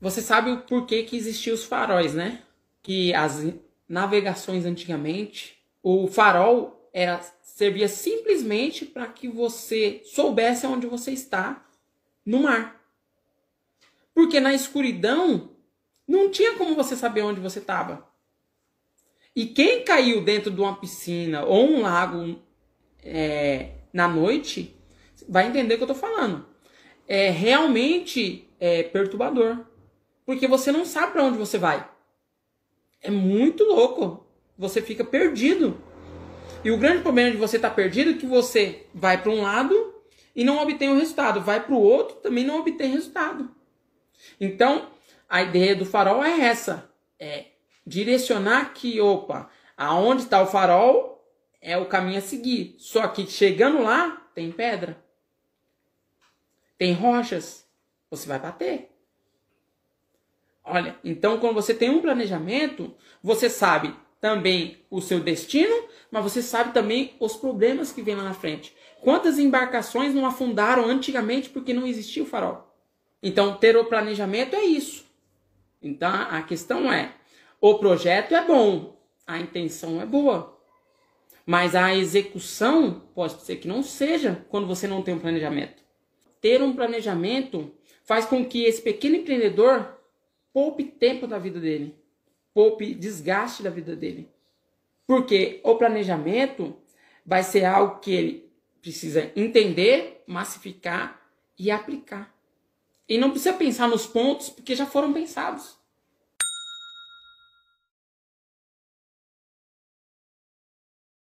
você sabe o porquê que existiam os faróis, né? Que as navegações antigamente, o farol era servia simplesmente para que você soubesse onde você está no mar. Porque na escuridão não tinha como você saber onde você estava. E quem caiu dentro de uma piscina ou um lago é, na noite vai entender o que eu estou falando. É realmente é, perturbador. Porque você não sabe para onde você vai. É muito louco. Você fica perdido. E o grande problema de você estar tá perdido é que você vai para um lado e não obtém o resultado, vai para o outro também não obtém resultado. Então, a ideia do farol é essa: é direcionar que, opa, aonde está o farol é o caminho a seguir. Só que chegando lá, tem pedra, tem rochas, você vai bater. Olha, então quando você tem um planejamento, você sabe também o seu destino, mas você sabe também os problemas que vem lá na frente. Quantas embarcações não afundaram antigamente porque não existia o farol? Então, ter o planejamento é isso. Então, a questão é: o projeto é bom, a intenção é boa, mas a execução pode ser que não seja quando você não tem um planejamento. Ter um planejamento faz com que esse pequeno empreendedor poupe tempo da vida dele, poupe desgaste da vida dele. Porque o planejamento vai ser algo que ele precisa entender, massificar e aplicar. E não precisa pensar nos pontos, porque já foram pensados.